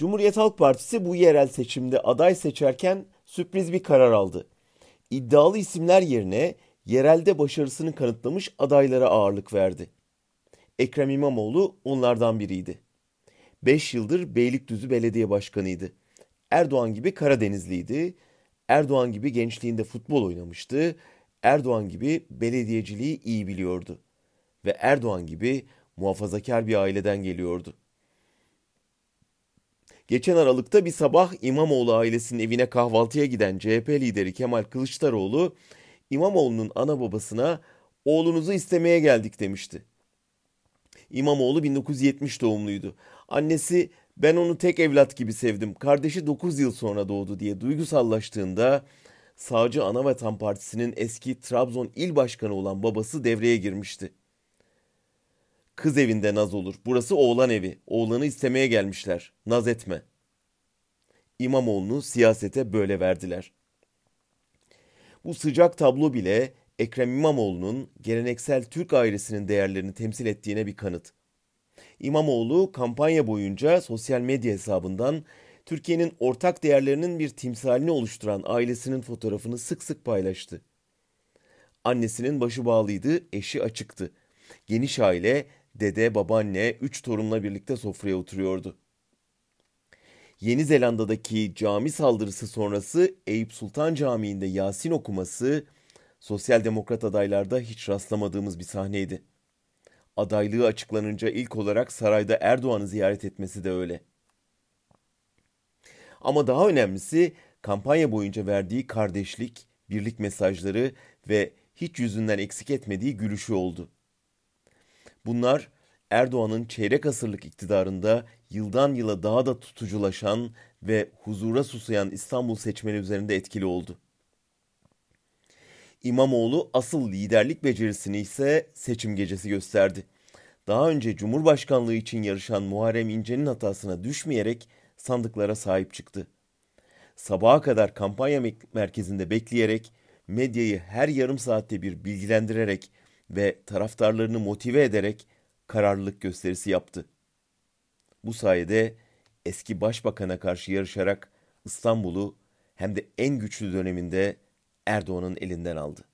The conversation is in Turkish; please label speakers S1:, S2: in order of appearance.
S1: Cumhuriyet Halk Partisi bu yerel seçimde aday seçerken sürpriz bir karar aldı. İddialı isimler yerine yerelde başarısını kanıtlamış adaylara ağırlık verdi. Ekrem İmamoğlu onlardan biriydi. 5 yıldır Beylikdüzü Belediye Başkanıydı. Erdoğan gibi Karadenizliydi. Erdoğan gibi gençliğinde futbol oynamıştı. Erdoğan gibi belediyeciliği iyi biliyordu. Ve Erdoğan gibi muhafazakar bir aileden geliyordu. Geçen Aralık'ta bir sabah İmamoğlu ailesinin evine kahvaltıya giden CHP lideri Kemal Kılıçdaroğlu, İmamoğlu'nun ana babasına oğlunuzu istemeye geldik demişti. İmamoğlu 1970 doğumluydu. Annesi ben onu tek evlat gibi sevdim. Kardeşi 9 yıl sonra doğdu diye duygusallaştığında Sağcı Anavatan Partisi'nin eski Trabzon il başkanı olan babası devreye girmişti. Kız evinde naz olur. Burası oğlan evi. Oğlanı istemeye gelmişler. Naz etme. İmamoğlu'nu siyasete böyle verdiler. Bu sıcak tablo bile Ekrem İmamoğlu'nun geleneksel Türk ailesinin değerlerini temsil ettiğine bir kanıt. İmamoğlu kampanya boyunca sosyal medya hesabından Türkiye'nin ortak değerlerinin bir timsalini oluşturan ailesinin fotoğrafını sık sık paylaştı. Annesinin başı bağlıydı, eşi açıktı. Geniş aile, dede, babaanne, üç torunla birlikte sofraya oturuyordu. Yeni Zelanda'daki cami saldırısı sonrası Eyüp Sultan Camii'nde Yasin okuması sosyal demokrat adaylarda hiç rastlamadığımız bir sahneydi. Adaylığı açıklanınca ilk olarak sarayda Erdoğan'ı ziyaret etmesi de öyle. Ama daha önemlisi kampanya boyunca verdiği kardeşlik, birlik mesajları ve hiç yüzünden eksik etmediği gülüşü oldu. Bunlar Erdoğan'ın çeyrek asırlık iktidarında yıldan yıla daha da tutuculaşan ve huzura susayan İstanbul seçmeni üzerinde etkili oldu. İmamoğlu asıl liderlik becerisini ise seçim gecesi gösterdi. Daha önce Cumhurbaşkanlığı için yarışan Muharrem İnce'nin hatasına düşmeyerek sandıklara sahip çıktı. Sabaha kadar kampanya merkezinde bekleyerek, medyayı her yarım saatte bir bilgilendirerek ve taraftarlarını motive ederek kararlılık gösterisi yaptı. Bu sayede eski başbakana karşı yarışarak İstanbul'u hem de en güçlü döneminde Erdoğan'ın elinden aldı.